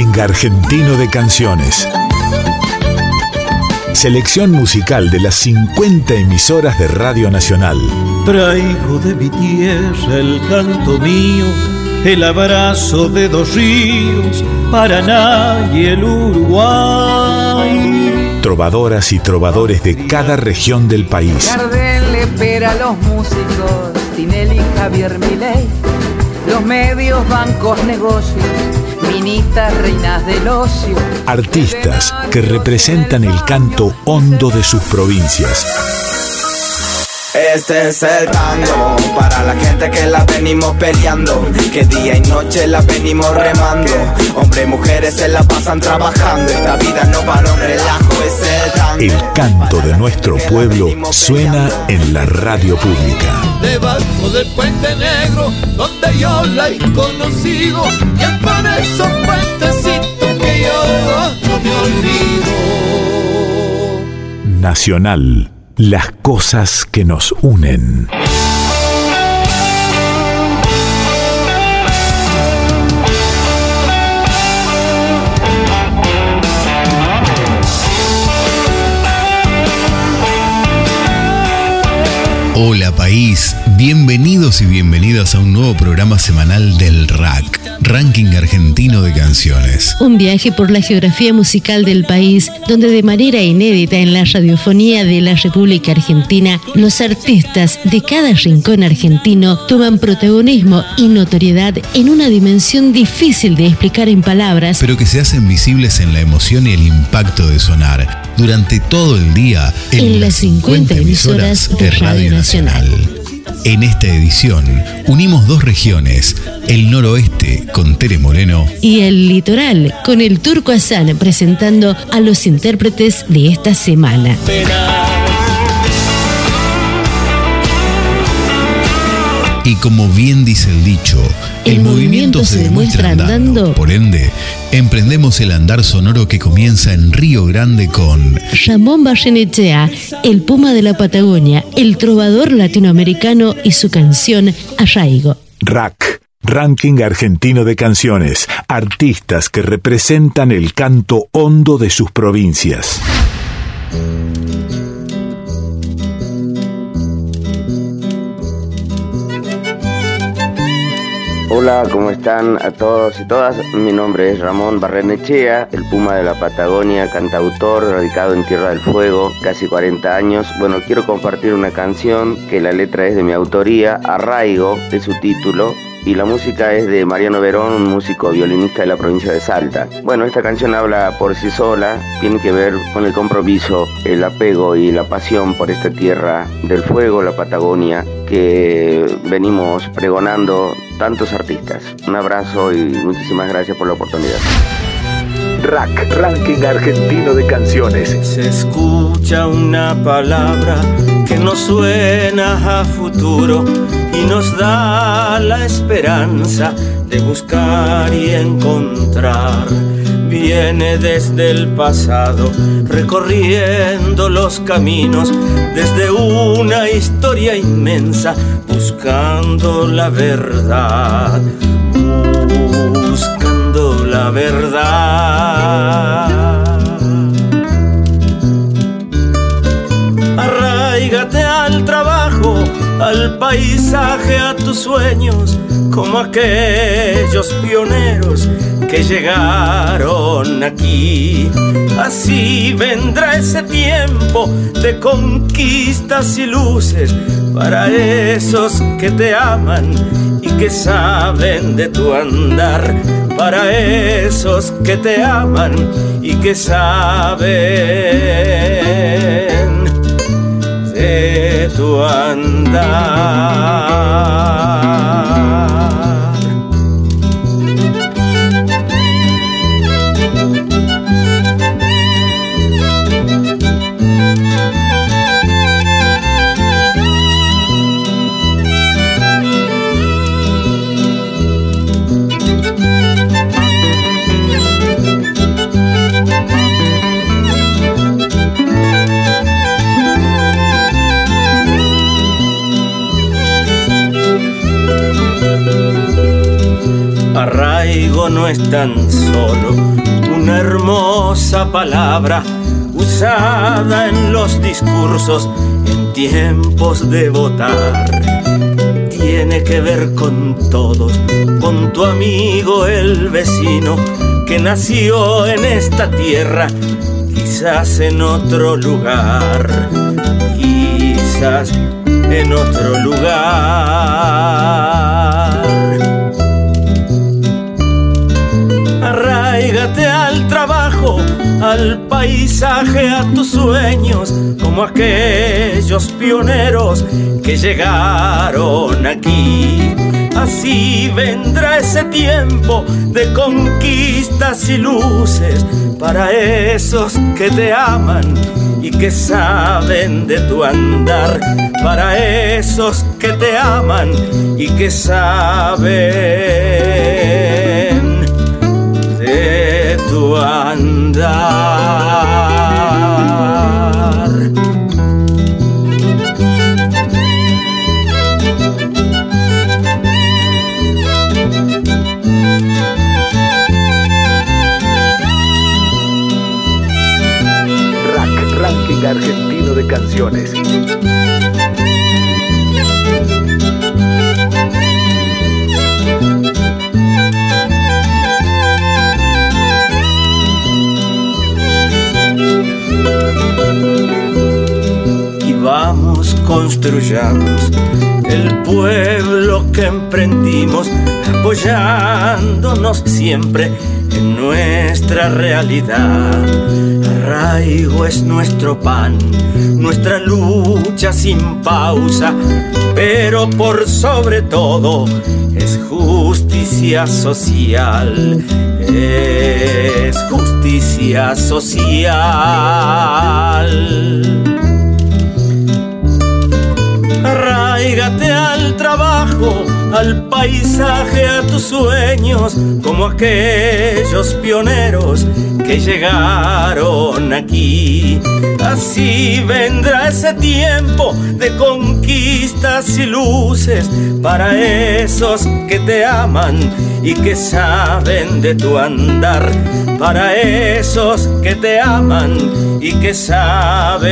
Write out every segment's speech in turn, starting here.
Ranking argentino de canciones. Selección musical de las 50 emisoras de Radio Nacional. Traigo de mi tierra el canto mío, el abrazo de dos ríos, Paraná y el Uruguay. Trovadoras y trovadores de cada región del país. Gardel le espera a los músicos, Tinelli, Javier Milei, los medios, bancos, negocios, minitas, reinas del ocio. Artistas que representan el canto hondo de sus provincias. Este es el tango para la gente que la venimos peleando, que día y noche la venimos remando. Hombres y mujeres se la pasan trabajando, esta vida no para un relajo, es el tango. El canto de nuestro pueblo suena en la radio pública. Debajo del puente negro, donde yo la he conocido, y es por esos puentecitos que yo no me olvido. Nacional. Las cosas que nos unen. Hola país, bienvenidos y bienvenidas a un nuevo programa semanal del RAC, Ranking Argentino de Canciones. Un viaje por la geografía musical del país, donde de manera inédita en la radiofonía de la República Argentina, los artistas de cada rincón argentino toman protagonismo y notoriedad en una dimensión difícil de explicar en palabras, pero que se hacen visibles en la emoción y el impacto de sonar durante todo el día en, las 50 emisoras de Radio Nacional. En esta edición unimos dos regiones, el noroeste con Tere Moreno y el litoral con el Turco Hassan presentando a los intérpretes de esta semana. Y como bien dice el dicho, el, movimiento, se demuestra andando. Por ende, emprendemos el andar sonoro que comienza en Río Grande con Ramón Barrenechea, el puma de la Patagonia, el trovador latinoamericano y su canción Arraigo. Rack, Ranking Argentino de Canciones. Artistas que representan el canto hondo de sus provincias. Hola, ¿cómo están a todos y todas? Mi nombre es Ramón Barrenechea, el Puma de la Patagonia, cantautor, radicado en Tierra del Fuego, casi 40 años. Bueno, quiero compartir una canción que la letra es de mi autoría, Arraigo, de su título, y la música es de Mariano Verón, un músico violinista de la provincia de Salta. Bueno, esta canción habla por sí sola, tiene que ver con el compromiso, el apego y la pasión por esta tierra del fuego, la Patagonia, que venimos pregonando tantos artistas. Un abrazo y muchísimas gracias por la oportunidad. Rack, Ranking Argentino de Canciones. Se escucha una palabra que nos suena a futuro y nos da la esperanza de buscar y encontrar. Viene desde el pasado, recorriendo los caminos, desde una historia inmensa, buscando la verdad, buscando la verdad. Al paisaje, a tus sueños, como aquellos pioneros que llegaron aquí. Así vendrá ese tiempo de conquistas y luces para esos que te aman y que saben de tu andar. Para esos que te aman y que saben de tu andar. cantar. Arraigo no es tan solo una hermosa palabra usada en los discursos en tiempos de votar. Tiene que ver con todos, con tu amigo el vecino que nació en esta tierra, quizás en otro lugar, quizás en otro lugar. Paisaje, a tus sueños, como aquellos pioneros que llegaron aquí. Así vendrá ese tiempo de conquistas y luces para esos que te aman y que saben de tu andar, para esos que te aman y que saben de tu andar. Canciones. Construyamos el pueblo que emprendimos, apoyándonos siempre en nuestra realidad. Arraigo es nuestro pan, nuestra lucha sin pausa, pero por sobre todo es justicia social. Es justicia social. Al trabajo al paisaje, a tus sueños, como aquellos pioneros que llegaron aquí. Así vendrá ese tiempo de conquistas y luces para esos que te aman y que saben de tu andar, para esos que te aman y que saben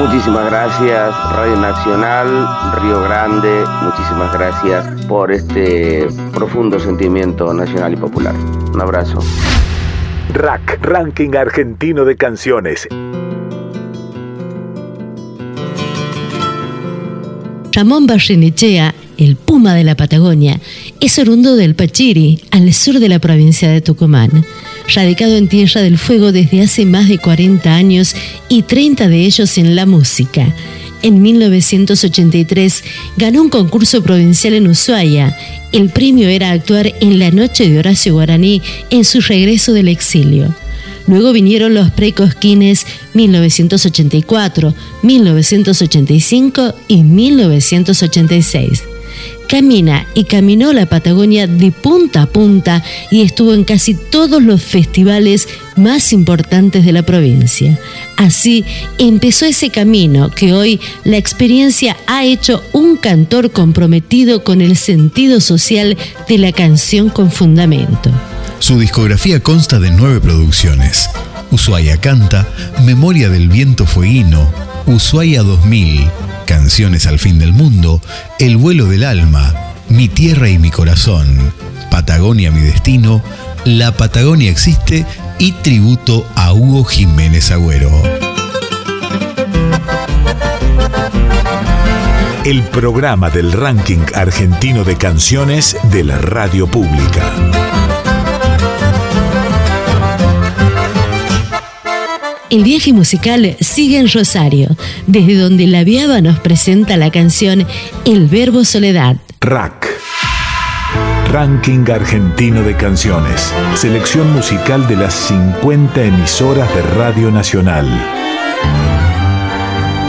Muchísimas gracias Radio Nacional, Río Grande, muchísimas gracias por este profundo sentimiento nacional y popular. Un abrazo. Rack, Ranking Argentino de Canciones. Ramón Barrenechea, el Puma de la Patagonia, es oriundo del Pachiri, al sur de la provincia de Tucumán radicado en Tierra del Fuego desde hace más de 40 años y 30 de ellos en la música. En 1983 ganó un concurso provincial en Ushuaia. El premio era actuar en la noche de Horacio Guaraní en su regreso del exilio. Luego vinieron los precosquines 1984, 1985 y 1986 camina y caminó la Patagonia de punta a punta y estuvo en casi todos los festivales más importantes de la provincia. Así empezó ese camino que hoy la experiencia ha hecho un cantor comprometido con el sentido social de la canción con fundamento. Su discografía consta de nueve producciones. Ushuaia Canta, Memoria del Viento Fueguino, Ushuaia 2000, Canciones al fin del mundo, El vuelo del alma, Mi tierra y mi corazón, Patagonia mi destino, La Patagonia existe y tributo a Hugo Jiménez Agüero. El programa del ranking argentino de canciones de la radio pública. El viaje musical sigue en Rosario, desde donde la Viaba nos presenta la canción El Verbo Soledad. Rack. Ranking Argentino de Canciones. Selección musical de las 50 emisoras de Radio Nacional.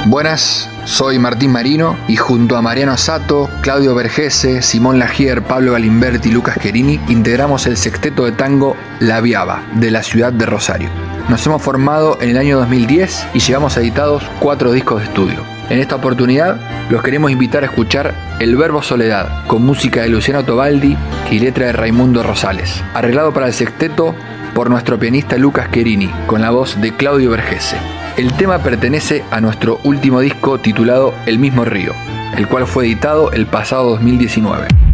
Buenas, soy Martín Marino y junto a Mariano Sato, Claudio Vergese, Simón Lagier, Pablo Galimberti y Lucas Querini integramos el sexteto de tango La Viaba de la ciudad de Rosario. Nos hemos formado en el año 2010 y llevamos editados cuatro discos de estudio. En esta oportunidad los queremos invitar a escuchar El Verbo Soledad, con música de Luciano Tobaldi y letra de Raimundo Rosales, arreglado para el sexteto por nuestro pianista Lucas Querini, con la voz de Claudio Vergese. El tema pertenece a nuestro último disco titulado El mismo río, el cual fue editado el pasado 2019.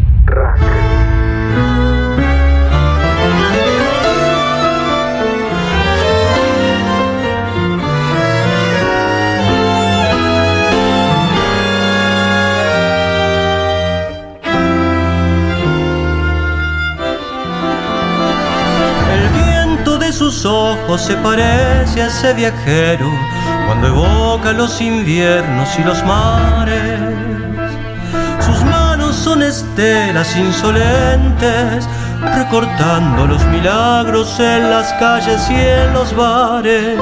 Sus ojos se parece a ese viajero cuando evoca los inviernos y los mares. Sus manos son estelas insolentes, recortando los milagros en las calles y en los bares.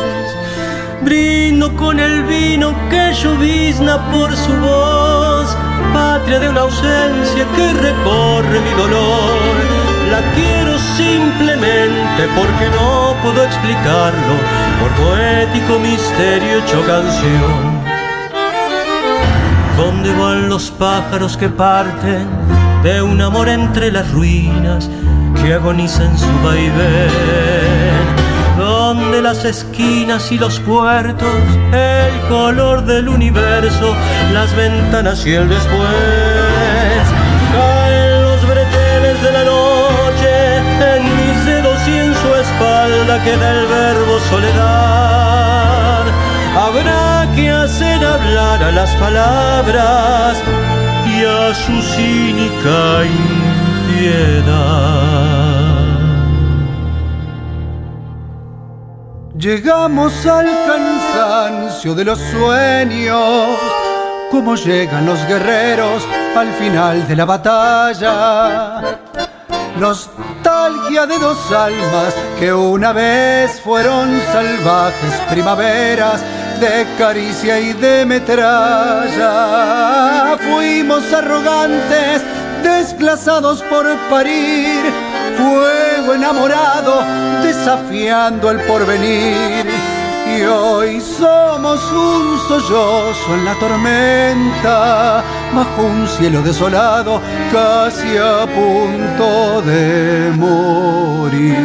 Brindo con el vino que llovizna por su voz, patria de una ausencia que recorre mi dolor la quiero simplemente porque no puedo explicarlo, por poético misterio hecho canción. ¿Dónde van los pájaros que parten de un amor entre las ruinas que agoniza en su vaivén? ¿Dónde las esquinas y los puertos, el color del universo, las ventanas y el después? Espalda queda el verbo soledad. Habrá que hacer hablar a las palabras y a su cínica impiedad. Llegamos al cansancio de los sueños, como llegan los guerreros al final de la batalla de dos almas que una vez fueron salvajes primaveras de caricia y de metralla. Fuimos arrogantes, desplazados por parir, fuego enamorado, desafiando el porvenir y hoy somos un sollozo en la tormenta, bajo un cielo desolado, casi a punto de morir.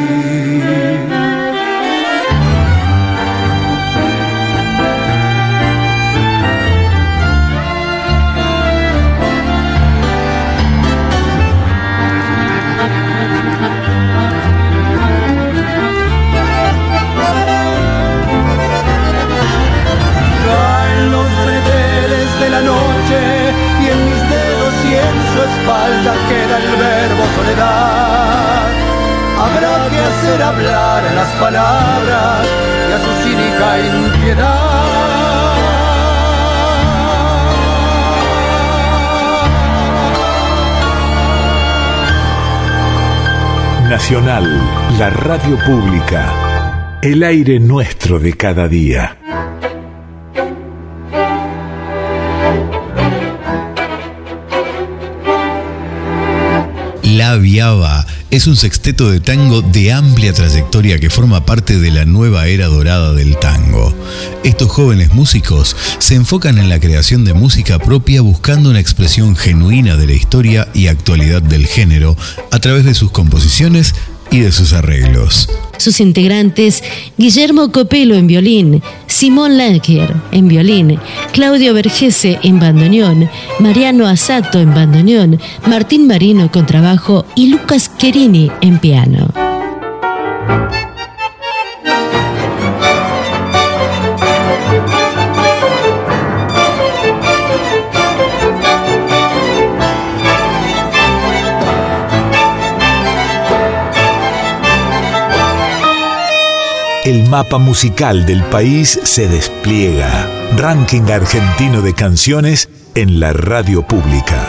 Hacer hablar a las palabras y a su cínica impiedad. Nacional, la radio pública, el aire nuestro de cada día. La Viaba es un sexteto de tango de amplia trayectoria que forma parte de la nueva era dorada del tango. Estos jóvenes músicos se enfocan en la creación de música propia buscando una expresión genuina de la historia y actualidad del género a través de sus composiciones y de sus arreglos. Sus integrantes, Guillermo Copelo en violín, Simón Langer en violín, Claudio Vergese en bandoneón, Mariano Asato en bandoneón, Martín Marino con trabajo y Lucas Querini en piano. El mapa musical del país se despliega. Ranking argentino de canciones en la radio pública.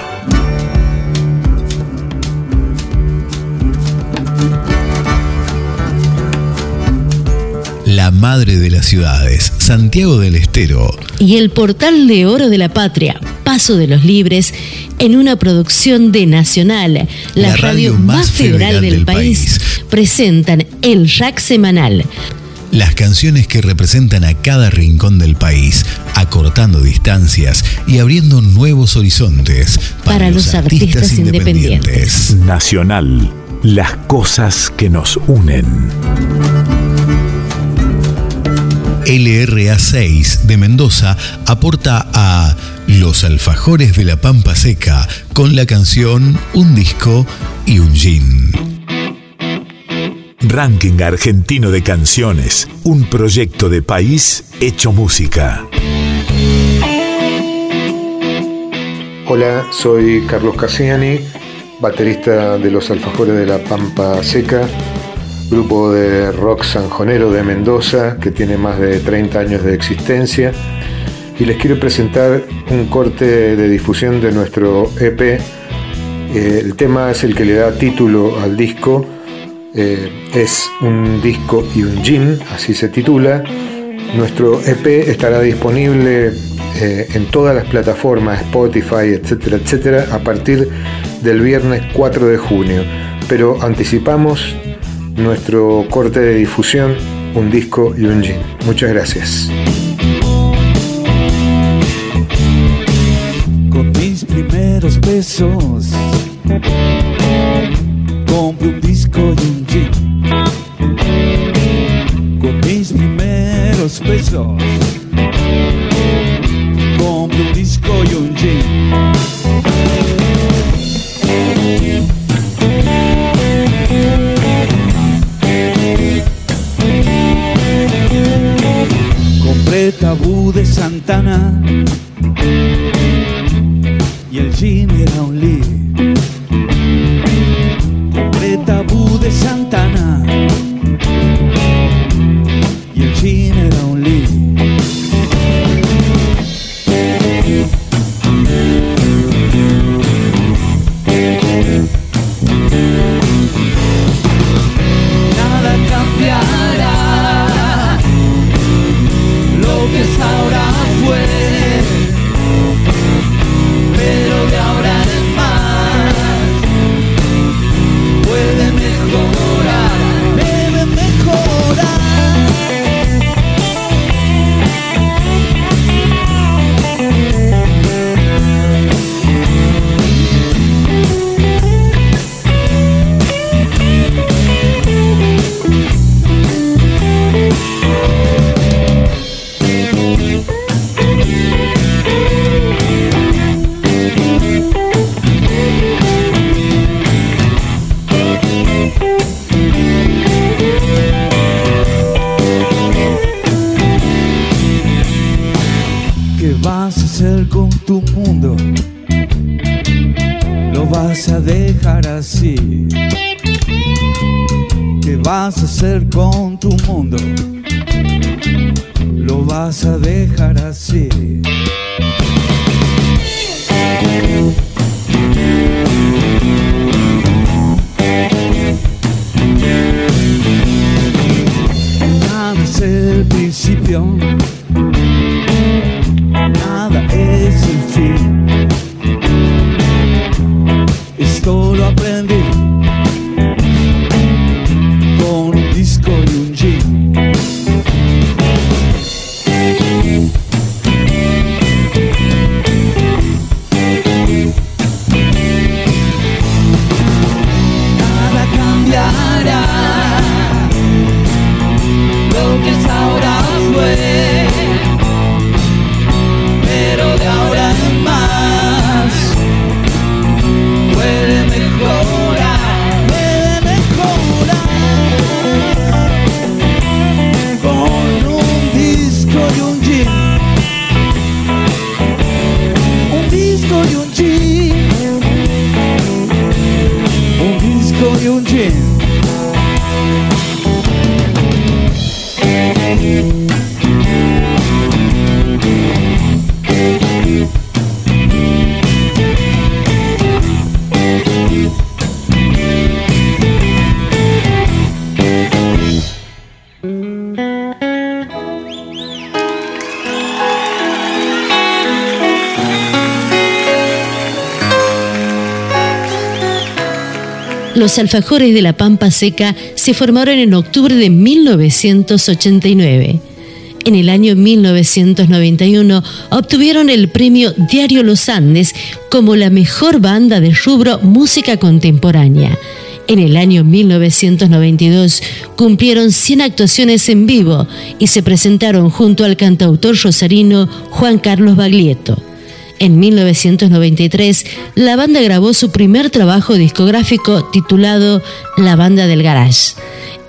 La madre de las ciudades, Santiago del Estero. Y el portal de oro de la patria, Paso de los Libres, en una producción de Nacional, la, radio, más federal, del, país, presentan el Rack Semanal Las canciones que representan a cada rincón del país, acortando distancias y abriendo nuevos horizontes para, los, artistas, independientes. Nacional, las cosas que nos unen. LRA 6 de Mendoza aporta a Los Alfajores de la Pampa Seca con la canción Un disco y un gin. Ranking Argentino de Canciones, un proyecto de país hecho música. Hola, soy Carlos Cassiani, baterista de Los Alfajores de la Pampa Seca grupo de rock sanjonero de Mendoza que tiene más de 30 años de existencia y les quiero presentar un corte de difusión de nuestro EP. Eh, el tema es el que le da título al disco, eh, es un disco y un gin, así se titula. Nuestro EP estará disponible eh, en todas las plataformas, Spotify, etcétera, etcétera, a partir del viernes 4 de junio. Pero anticipamos nuestro corte de difusión, un disco y un jean. Muchas gracias. Con mis primeros pesos un disco y un jean. Con mis primeros pesos compro un disco y un jean. tabú de Santana Los alfajores de la Pampa Seca se formaron en octubre de 1989. En el año 1991 obtuvieron el premio Diario Los Andes como la mejor banda de rubro música contemporánea. En el año 1992 cumplieron 100 actuaciones en vivo y se presentaron junto al cantautor rosarino Juan Carlos Baglietto. En 1993, la banda grabó su primer trabajo discográfico titulado La Banda del Garage.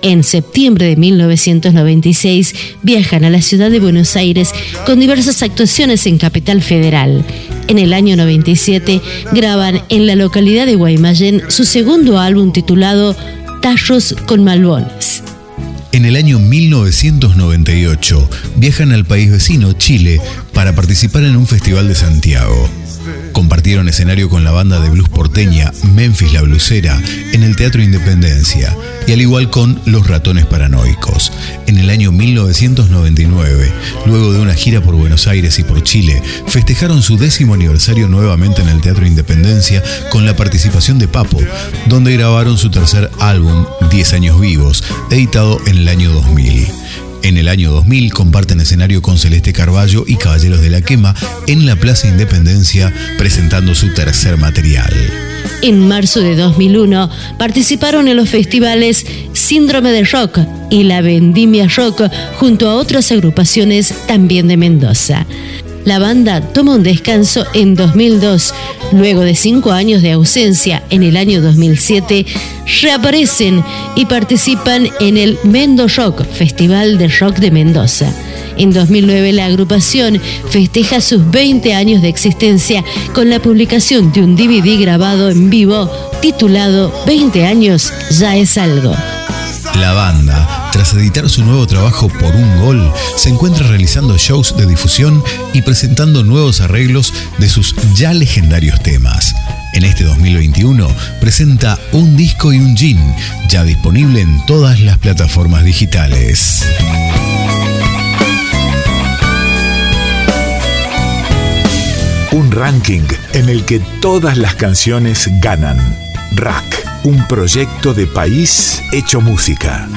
En septiembre de 1996 viajan a la ciudad de Buenos Aires con diversas actuaciones en Capital Federal. En el año 97 graban en la localidad de Guaymallén su segundo álbum titulado Tallos con Malbones. En el año 1998 viajan al país vecino, Chile, para participar en un festival de Santiago. Compartieron escenario con la banda de blues porteña Memphis la Blusera en el Teatro Independencia y al igual con Los Ratones Paranoicos. En el año 1999, luego de una gira por Buenos Aires y por Chile, festejaron su décimo aniversario nuevamente en el Teatro Independencia con la participación de Papo, donde grabaron su tercer álbum, 10 años vivos, editado en el año 2000. En el año 2000 comparten escenario con Celeste Carballo y Caballeros de la Quema en la Plaza Independencia presentando su tercer material. En marzo de 2001 participaron en los festivales Síndrome de Rock y La Vendimia Rock junto a otras agrupaciones también de Mendoza. La banda toma un descanso en 2002. Luego de cinco años de ausencia, en el año 2007, reaparecen y participan en el Mendo Rock, Festival de Rock de Mendoza. En 2009 la agrupación festeja sus 20 años de existencia con la publicación de un DVD grabado en vivo titulado 20 años ya es algo. La banda, tras editar su nuevo trabajo por un gol, se encuentra realizando shows de difusión y presentando nuevos arreglos de sus ya legendarios temas. En este 2021 presenta un disco y un jean, ya disponible en todas las plataformas digitales. Un ranking en el que todas las canciones ganan. Rack, un proyecto de país hecho música.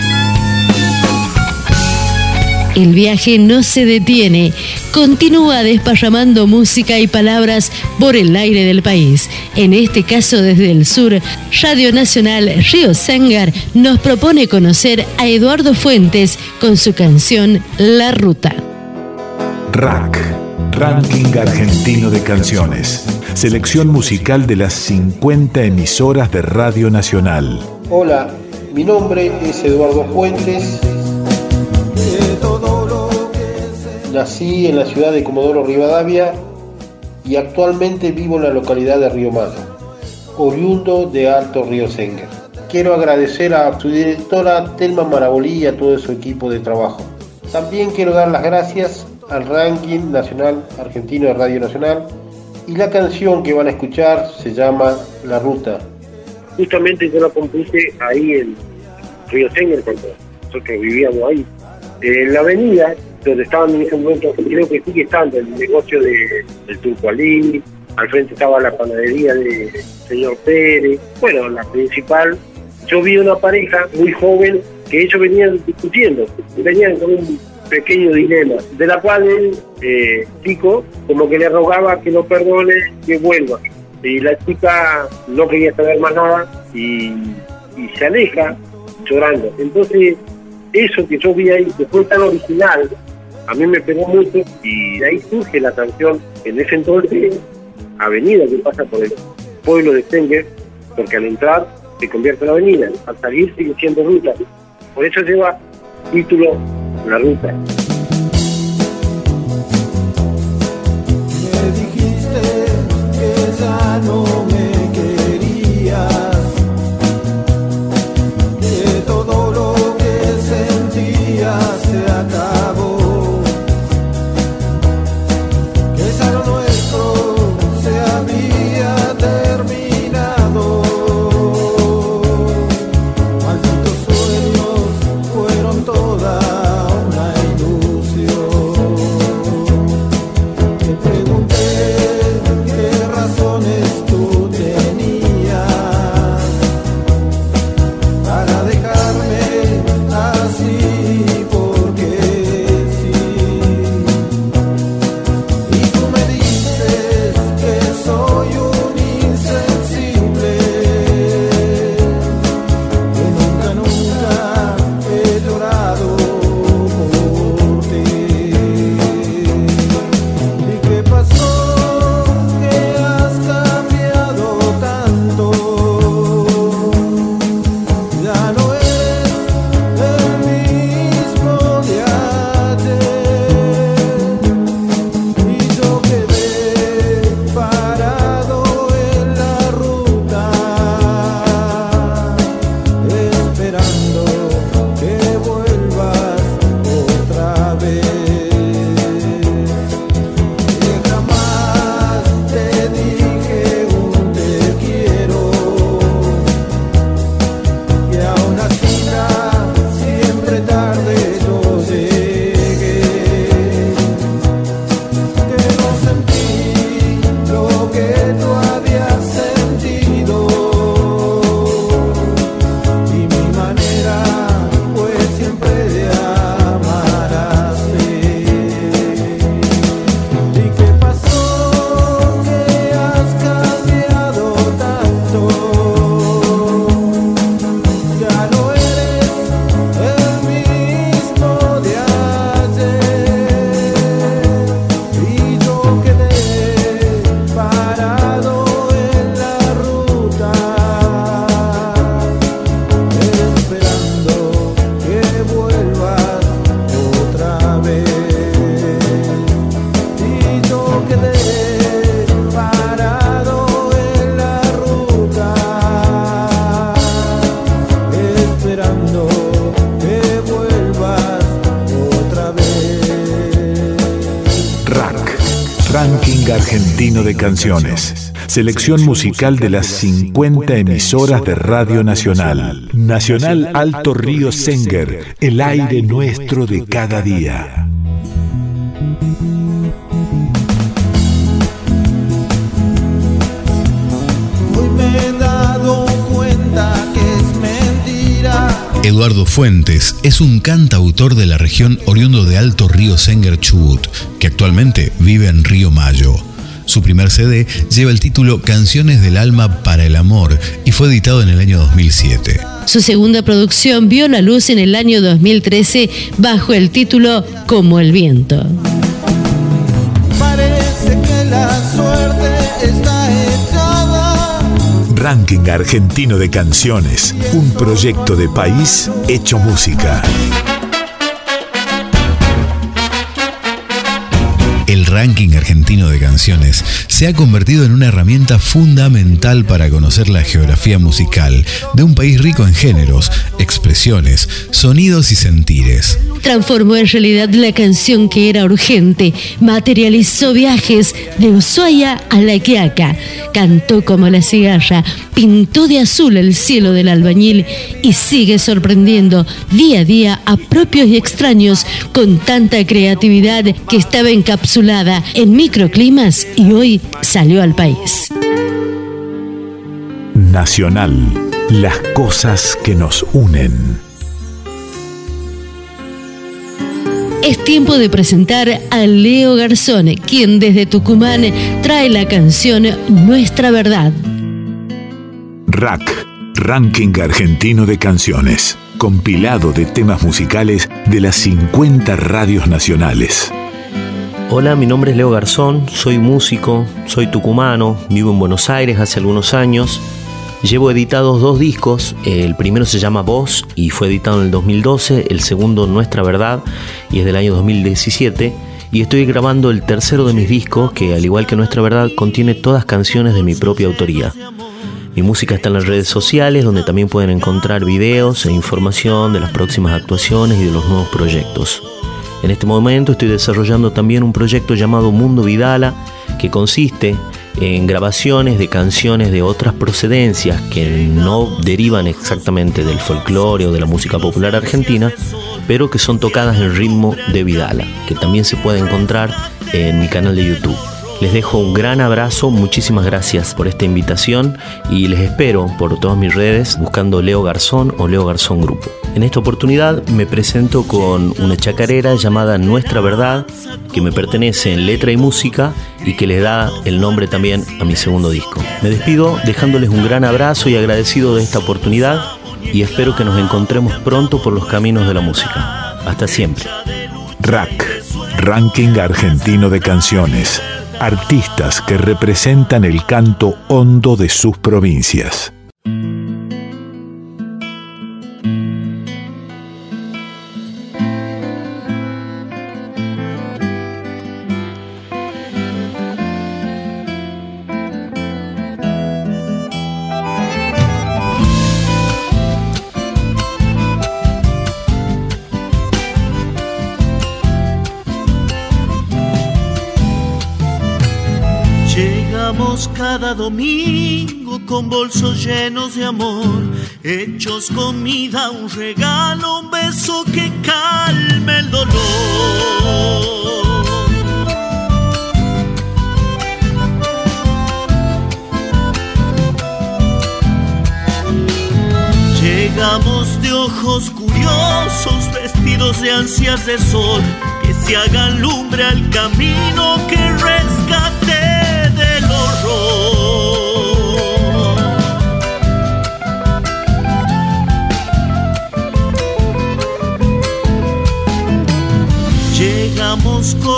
El viaje no se detiene, continúa desparramando música y palabras por el aire del país. En este caso desde el sur, Radio Nacional Río Sangar nos propone conocer a Eduardo Fuentes con su canción La Ruta. Rack, Ranking Argentino de Canciones. Selección musical de las 50 emisoras de Radio Nacional. Hola, mi nombre es Eduardo Fuentes. Nací en la ciudad de Comodoro Rivadavia y actualmente vivo en la localidad de Río Malo, oriundo de Alto Río Senger. Quiero agradecer a su directora Telma Marabolí y a todo su equipo de trabajo. También quiero dar las gracias al ranking nacional argentino de Radio Nacional y la canción que van a escuchar se llama La Ruta. Justamente yo la compuse ahí en Río Senger cuando nosotros vivíamos ahí. En la avenida donde estaban en ese momento, creo que sigue estando el negocio de, del Turco Ali, al frente estaba la panadería del señor Pérez, bueno, la principal. Yo vi una pareja muy joven que ellos venían discutiendo, venían con un pequeño dilema, de la cual el eh, chico como que le rogaba que lo perdone, que vuelva. Y la chica no quería saber más nada y, y se aleja llorando. Entonces, eso que yo vi ahí, que fue tan original, a mí me pegó mucho y de ahí surge la canción en ese entonces avenida que pasa por el pueblo de Stenger, porque al entrar se convierte en avenida, al salir sigue siendo ruta. Por eso lleva título La Ruta. Me dijiste que ya no Canciones. Selección musical de las 50 emisoras de Radio Nacional. Nacional Alto Río Senger, el aire nuestro de cada día. Eduardo Fuentes es un cantautor de la región oriundo de Alto Río Senger Chubut, que actualmente vive en Río Mayo. Su primer CD lleva el título Canciones del Alma para el Amor y fue editado en el año 2007. Su segunda producción vio la luz en el año 2013 bajo el título Como el viento. Parece que la suerte está Ranking Argentino de Canciones, un proyecto de país hecho música. El ranking argentino de canciones se ha convertido en una herramienta fundamental para conocer la geografía musical de un país rico en géneros, expresiones, sonidos y sentires. Transformó en realidad la canción que era urgente, materializó viajes de Ushuaia a La Quiaca, cantó como la cigarra, pintó de azul el cielo del albañil y sigue sorprendiendo día a día a propios y extraños con tanta creatividad que estaba encapsulada en microclimas y hoy salió al país. Nacional, las cosas que nos unen. Es tiempo de presentar a Leo Garzón, quien desde Tucumán trae la canción Nuestra Verdad. Rack, Ranking Argentino de Canciones, compilado de temas musicales de las 50 radios nacionales. Hola, mi nombre es Leo Garzón, soy músico, soy tucumano, vivo en Buenos Aires hace algunos años. Llevo editados dos discos, el primero se llama Voz y fue editado en el 2012, el segundo Nuestra Verdad y es del año 2017 y estoy grabando el tercero de mis discos que al igual que Nuestra Verdad contiene todas canciones de mi propia autoría. Mi música está en las redes sociales donde también pueden encontrar videos e información de las próximas actuaciones y de los nuevos proyectos. En este momento estoy desarrollando también un proyecto llamado Mundo Vidala que consiste en grabaciones de canciones de otras procedencias que no derivan exactamente del folclore o de la música popular argentina, pero que son tocadas en ritmo de Vidala, que también se puede encontrar en mi canal de YouTube. Les dejo un gran abrazo, muchísimas gracias por esta invitación y les espero por todas mis redes buscando Leo Garzón o Leo Garzón Grupo. En esta oportunidad me presento con una chacarera llamada Nuestra Verdad, que me pertenece en letra y música y que le da el nombre también a mi segundo disco. Me despido dejándoles un gran abrazo y agradecido de esta oportunidad y espero que nos encontremos pronto por los caminos de la música. Hasta siempre. Rack, Ranking Argentino de Canciones artistas que representan el canto hondo de sus provincias. Cada domingo con bolsos llenos de amor, hechos comida, un regalo, un beso que calme el dolor. Llegamos de ojos curiosos, vestidos de ansias de sol, que se hagan lumbre al camino que rescate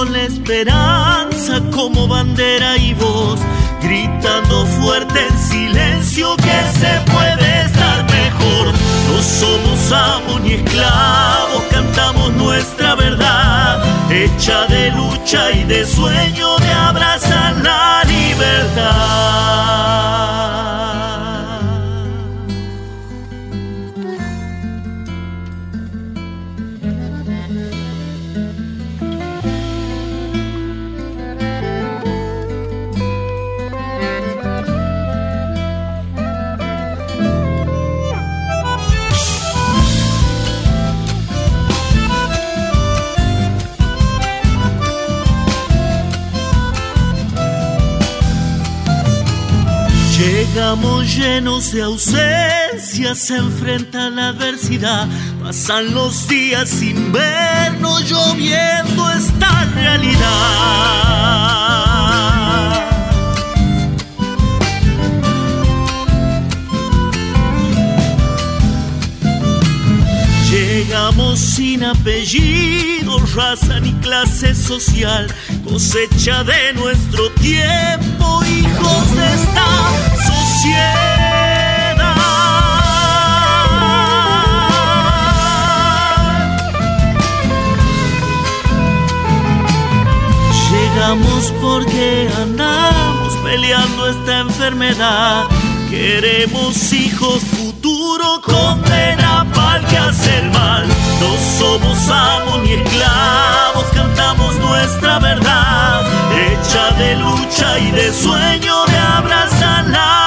la esperanza como bandera y voz, gritando fuerte en silencio que se puede estar mejor. No somos amo ni esclavos, cantamos nuestra verdad, hecha de lucha y de sueño de abrazar la Llegamos llenos de ausencia, se enfrenta la adversidad, pasan los días sin vernos, lloviendo esta realidad. Llegamos sin apellido, raza ni clase social, cosecha de nuestro tiempo, hijos de esta Llegamos porque andamos peleando esta enfermedad. Queremos hijos futuro, condena para que hace mal. No somos amos ni esclavos, cantamos nuestra verdad, hecha de lucha y de sueño de abrazar la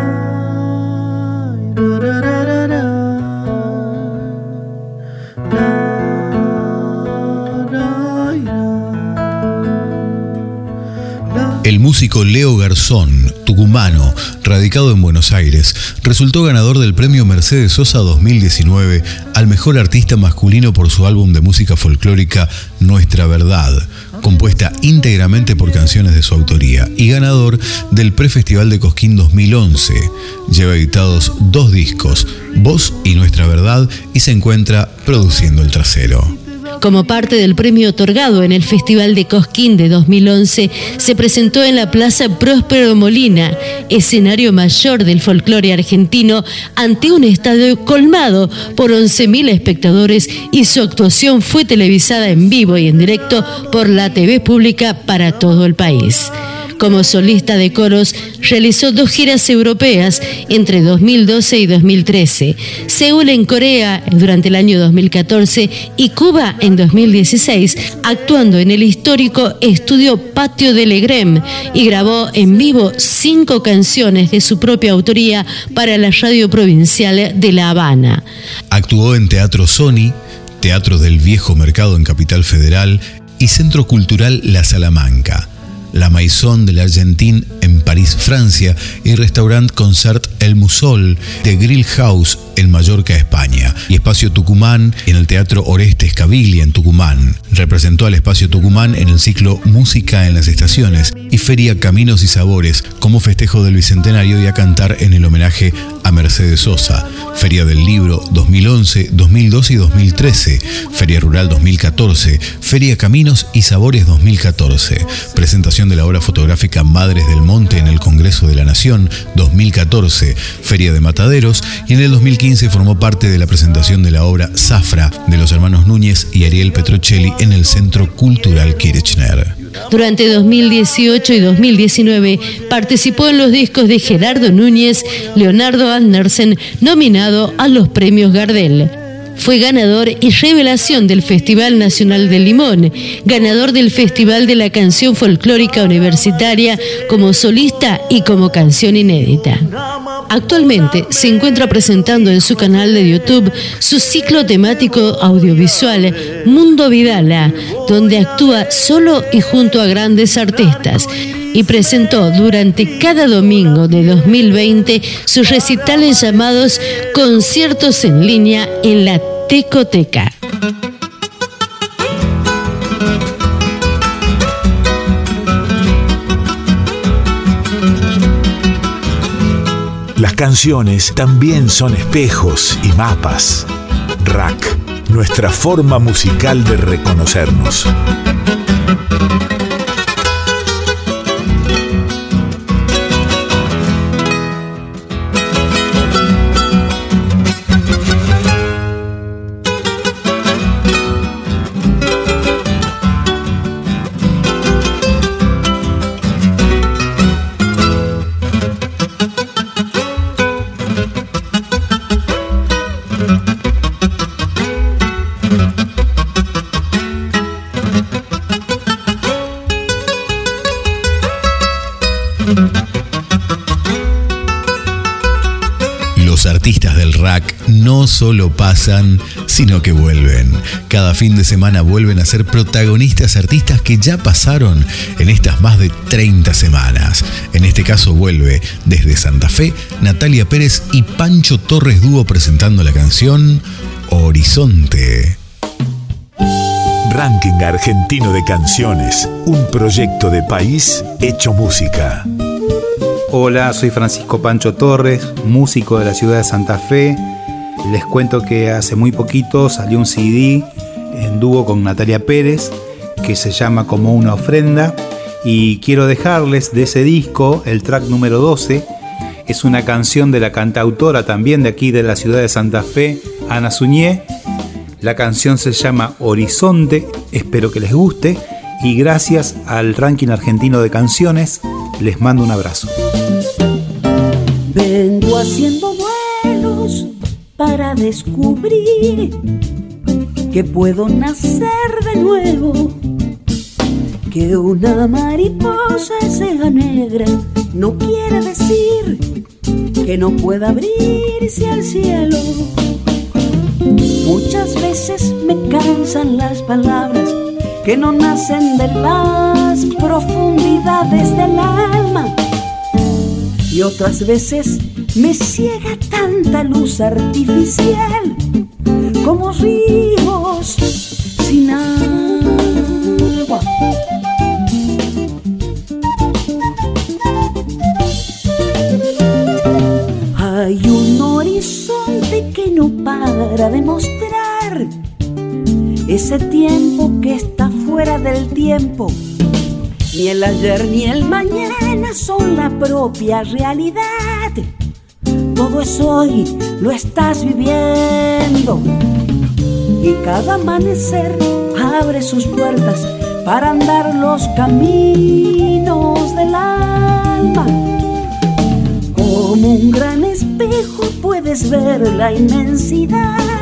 El músico Leo Garzón, tucumano, radicado en Buenos Aires, resultó ganador del premio Mercedes Sosa 2019 al mejor artista masculino por su álbum de música folclórica Nuestra Verdad, compuesta íntegramente por canciones de su autoría, y ganador del Prefestival de Cosquín 2011. Lleva editados dos discos, Voz y Nuestra Verdad, y se encuentra produciendo el trasero. Como parte del premio otorgado en el Festival de Cosquín de 2011, se presentó en la Plaza Próspero Molina, escenario mayor del folclore argentino, ante un estadio colmado por 11.000 espectadores y su actuación fue televisada en vivo y en directo por la TV pública para todo el país. Como solista de coros, realizó dos giras europeas entre 2012 y 2013, Seúl en Corea durante el año 2014 y Cuba en 2016, actuando en el histórico estudio Patio de Legrem y grabó en vivo cinco canciones de su propia autoría para la radio provincial de La Habana. Actuó en Teatro Sony, Teatro del Viejo Mercado en Capital Federal y Centro Cultural La Salamanca la Maison de l'Argentine en París, Francia, y Restaurant Concert El Musol de Grill House en Mallorca, España, y Espacio Tucumán en el Teatro Orestes Caviglia en Tucumán. Representó al Espacio Tucumán en el ciclo Música en las Estaciones y Feria Caminos y Sabores como festejo del Bicentenario y a cantar en el homenaje a Mercedes Sosa. Feria del Libro 2011, 2012 y 2013. Feria Rural 2014. Feria Caminos y Sabores 2014. Presentación de la obra fotográfica Madres del Monte en el Congreso de la Nación 2014. Feria de Mataderos y en el 2015 formó parte de la presentación de la obra Zafra de los hermanos Núñez y Ariel Petrocelli en el Centro Cultural Kirchner. Durante 2018 y 2019 participó en los discos de Gerardo Núñez, Leonardo Andersen, nominado a los premios Gardel. Fue ganador y revelación del Festival Nacional del Limón, ganador del Festival de la Canción Folclórica Universitaria como solista y como canción inédita. Actualmente se encuentra presentando en su canal de YouTube su ciclo temático audiovisual Mundo Vidala, donde actúa solo y junto a grandes artistas y presentó durante cada domingo de 2020 sus recitales llamados Conciertos en línea en la Tecoteca. Las canciones también son espejos y mapas. Rack, nuestra forma musical de reconocernos. Los artistas del rack no solo pasan, sino que vuelven. Cada fin de semana vuelven a ser protagonistas artistas que ya pasaron en estas más de 30 semanas. En este caso vuelve desde Santa Fe Natalia Pérez y Pancho Torres Dúo presentando la canción Horizonte. Ranking Argentino de Canciones, un proyecto de país hecho música. Hola, soy Francisco Pancho Torres, músico de la ciudad de Santa Fe. Les cuento que hace muy poquito salió un CD en dúo con Natalia Pérez que se llama Como una ofrenda y quiero dejarles de ese disco el track número 12. Es una canción de la cantautora también de aquí de la ciudad de Santa Fe, Ana Suñé, la canción se llama Horizonte, espero que les guste y gracias al ranking argentino de canciones les mando un abrazo. Vengo haciendo vuelos para descubrir que puedo nacer de nuevo, que una mariposa sea negra no quiere decir que no pueda abrirse al cielo Muchas veces me cansan las palabras que no nacen de las profundidades del alma. Y otras veces me ciega tanta luz artificial como ríos sin agua. Mostrar ese tiempo que está fuera del tiempo. Ni el ayer ni el mañana son la propia realidad. Todo es hoy, lo estás viviendo. Y cada amanecer abre sus puertas para andar los caminos del alma como un gran espejo puedes ver la inmensidad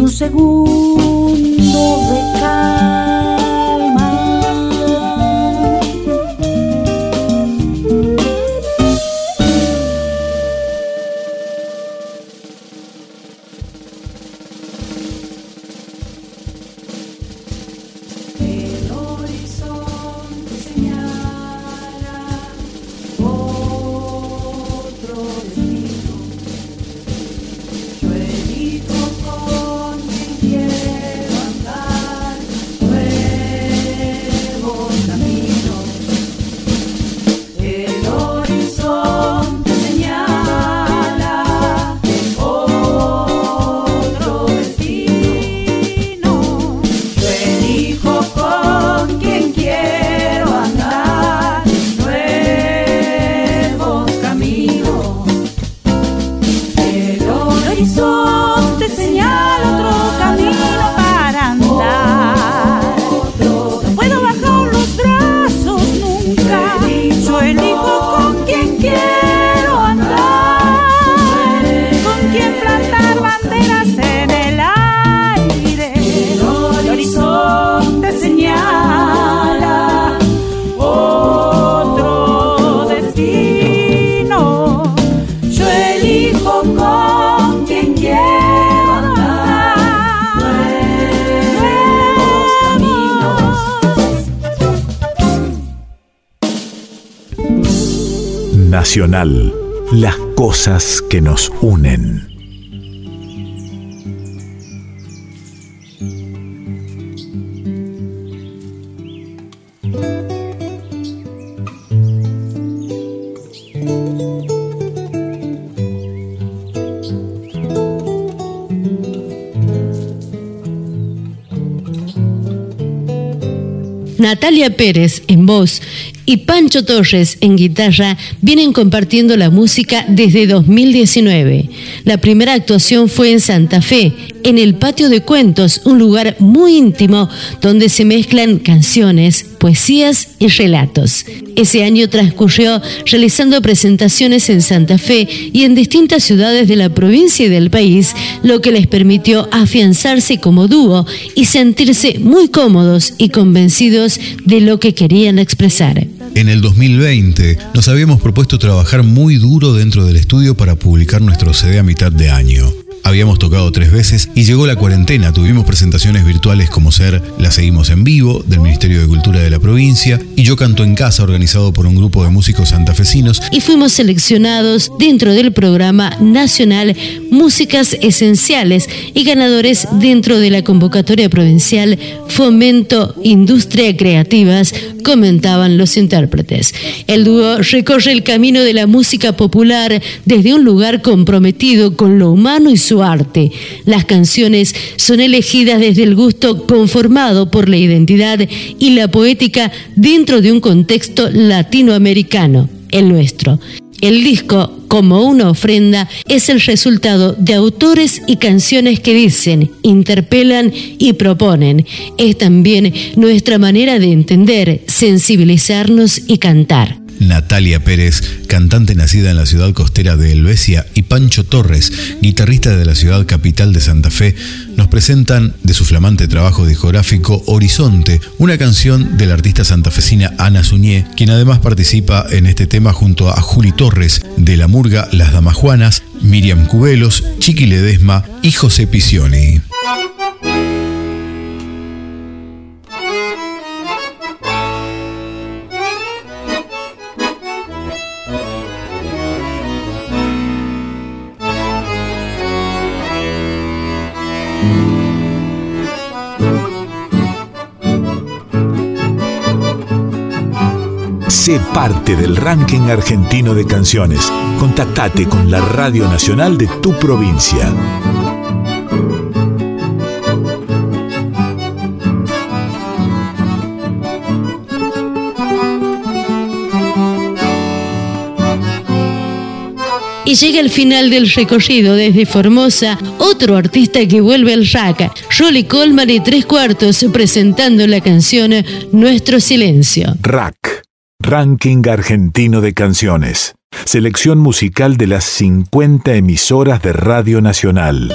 un segundo de calma. Nacional, las cosas que nos unen. Natalia Pérez en voz y Pancho Torres en guitarra vienen compartiendo la música desde 2019. La primera actuación fue en Santa Fe, en el Patio de Cuentos, un lugar muy íntimo donde se mezclan canciones, poesías y relatos. Ese año transcurrió realizando presentaciones en Santa Fe y en distintas ciudades de la provincia y del país, lo que les permitió afianzarse como dúo y sentirse muy cómodos y convencidos de lo que querían expresar. En el 2020 nos habíamos propuesto trabajar muy duro dentro del estudio para publicar nuestro CD a mitad de año. Habíamos tocado tres veces y llegó la cuarentena. Tuvimos presentaciones virtuales como ser La Seguimos en Vivo, del Ministerio de Cultura de la provincia, y Yo Canto en Casa, organizado por un grupo de músicos santafesinos. Y fuimos seleccionados dentro del programa nacional Músicas Esenciales y ganadores dentro de la convocatoria provincial Fomento Industria Creativas, comentaban los intérpretes. El dúo recorre el camino de la música popular desde un lugar comprometido con lo humano y su arte. Las canciones son elegidas desde el gusto conformado por la identidad y la poética dentro de un contexto latinoamericano, el nuestro. El disco, como una ofrenda, es el resultado de autores y canciones que dicen, interpelan y proponen. Es también nuestra manera de entender, sensibilizarnos y cantar. Natalia Pérez, cantante nacida en la ciudad costera de Helvecia, y Pancho Torres, guitarrista de la ciudad capital de Santa Fe, nos presentan de su flamante trabajo discográfico Horizonte, una canción de la artista santafesina Ana Suñé, quien además participa en este tema junto a Juli Torres de la murga Las Damajuanas, Miriam Cubelos, Chiqui Ledesma y José Pisioni. Sé parte del ranking argentino de canciones. Contactate con la Radio Nacional de tu provincia. Y llega el final del recorrido desde Formosa, otro artista que vuelve al rack, Rolly Colman y tres cuartos presentando la canción Nuestro Silencio. Rack, Ranking Argentino de Canciones. Selección musical de las 50 emisoras de Radio Nacional.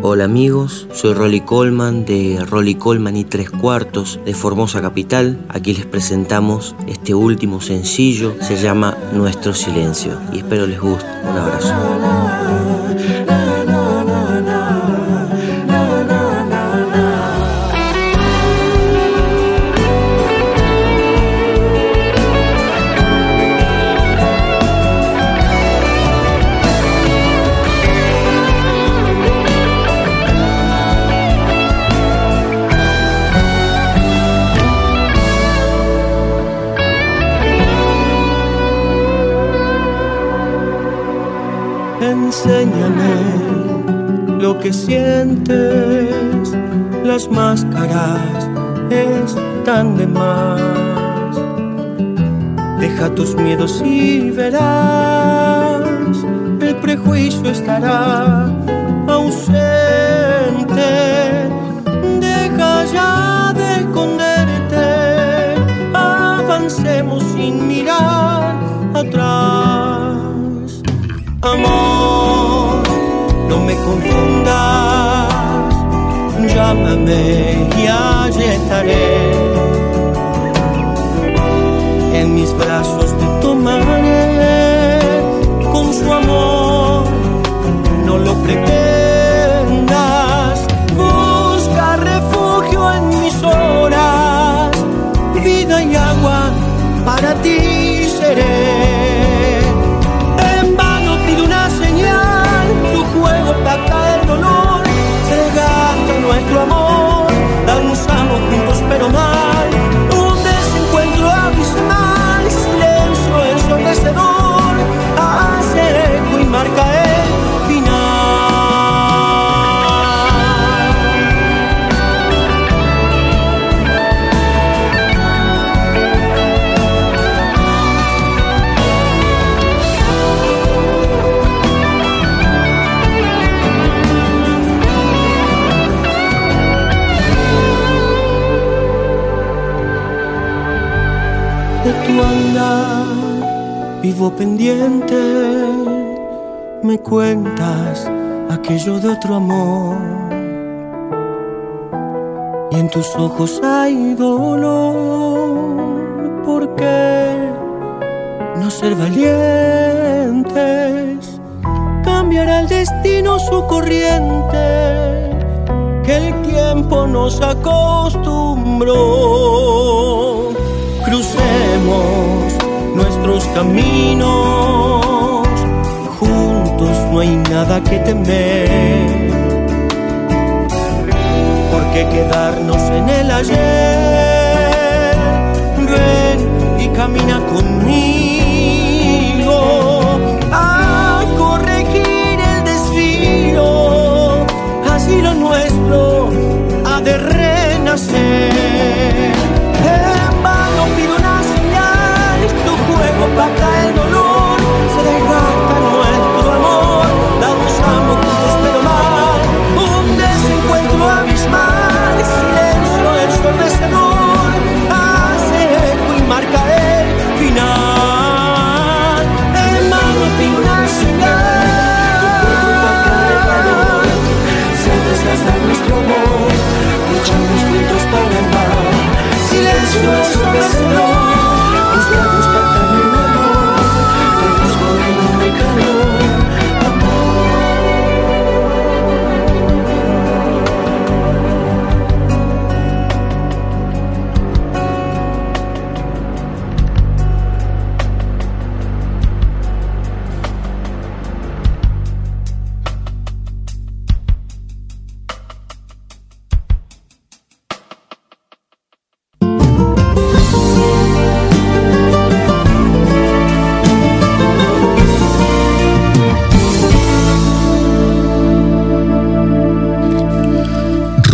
Hola amigos, soy Rolly Colman de Rolly Colman y Tres Cuartos de Formosa Capital. Aquí les presentamos este último sencillo, se llama Nuestro Silencio y espero les guste. Un abrazo. Que sientes, las máscaras están de más. Deja tus miedos y verás, el prejuicio estará ausente. Deja ya de esconderte, avancemos sin mirar atrás. Amor, no me confundas, llámame y allí estaré. En mis brazos te tomaré con su amor, no lo pretendas. Vivo pendiente, me cuentas aquello de otro amor. Y en tus ojos hay dolor, ¿por qué no ser valientes? cambiará el destino su corriente, que el tiempo nos acostumbró. Crucemos nuestros caminos, juntos no hay nada que temer. ¿Por qué quedarnos en el ayer? Ven y camina conmigo lo nuestro ha de renacer. пока.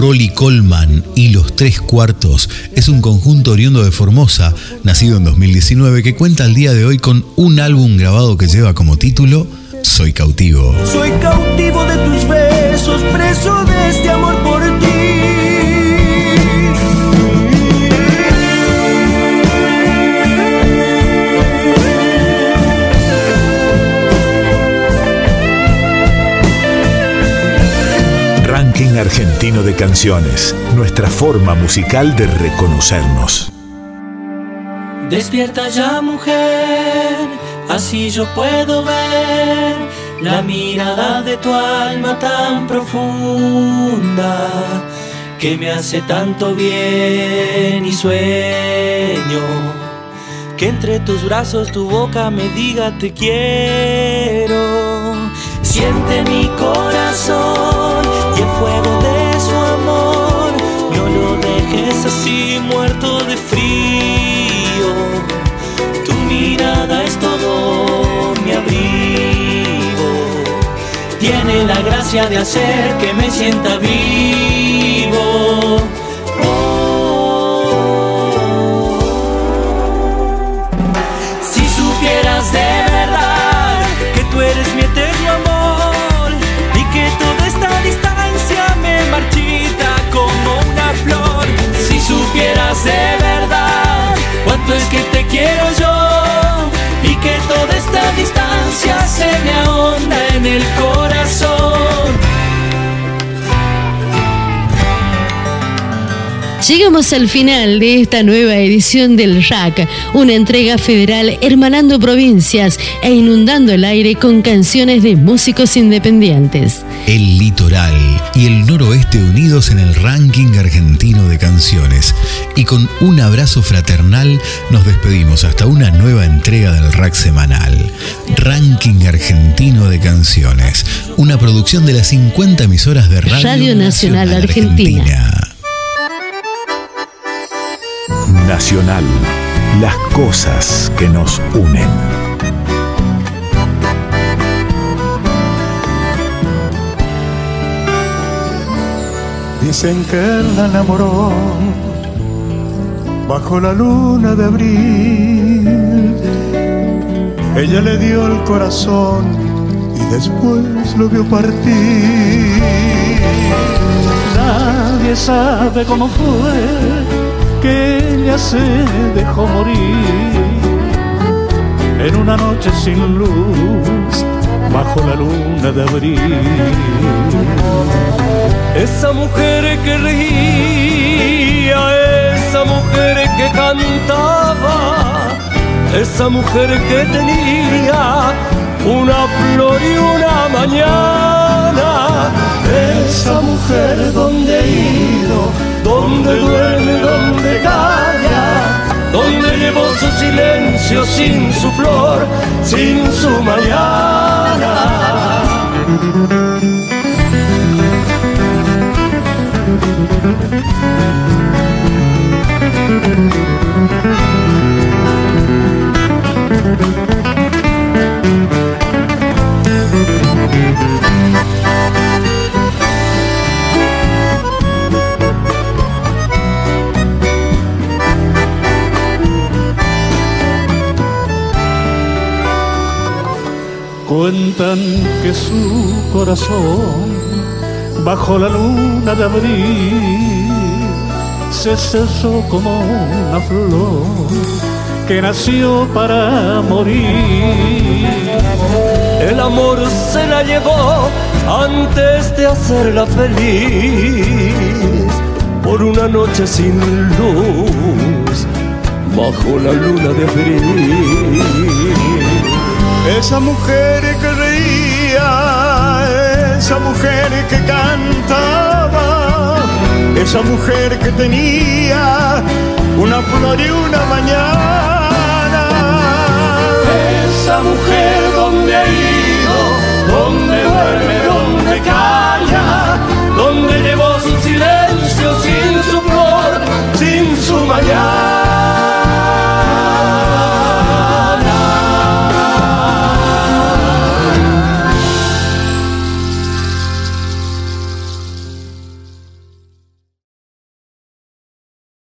Rolly Colman y Los Tres Cuartos es un conjunto oriundo de Formosa, nacido en 2019, que cuenta al día de hoy con un álbum grabado que lleva como título Soy cautivo. Soy cautivo de tus besos, preso de este amor por ti. Argentino de Canciones, nuestra forma musical de reconocernos. Despierta ya mujer, así yo puedo ver la mirada de tu alma tan profunda que me hace tanto bien y sueño que entre tus brazos tu boca me diga te quiero. Siente mi corazón fuego de su amor, no lo dejes así muerto de frío. Tu mirada es todo mi abrigo, tiene la gracia de hacer que me sienta vivo. Es que te quiero yo y que toda esta distancia se me ahonda en el corazón. Llegamos al final de esta nueva edición del RAC, una entrega federal hermanando provincias e inundando el aire con canciones de músicos independientes. El litoral y el noroeste unidos en el ranking argentino de canciones. Y con un abrazo fraternal nos despedimos hasta una nueva entrega del rack semanal. Ranking argentino de canciones. Una producción de las 50 emisoras de Radio, Radio Nacional Argentina. Nacional, las cosas que nos unen. Dicen que él la enamoró bajo la luna de abril. Ella le dio el corazón y después lo vio partir. Nadie sabe cómo fue que ella se dejó morir en una noche sin luz bajo la luna de abril. Esa mujer que reía, esa mujer que cantaba, esa mujer que tenía una flor y una mañana. Esa mujer donde he ido, donde duerme, donde calla, donde llevo su silencio sin su flor, sin su mañana. Cuentan que su corazón, bajo la luna de abril, se cesó como una flor que nació para morir. El amor se la llevó antes de hacerla feliz por una noche sin luz bajo la luna de abril. Esa mujer que reía, esa mujer que cantaba, esa mujer que tenía una flor y una mañana. Esa mujer donde ha ido, donde duerme, donde calla, donde llevó su silencio sin su flor, sin su mañana.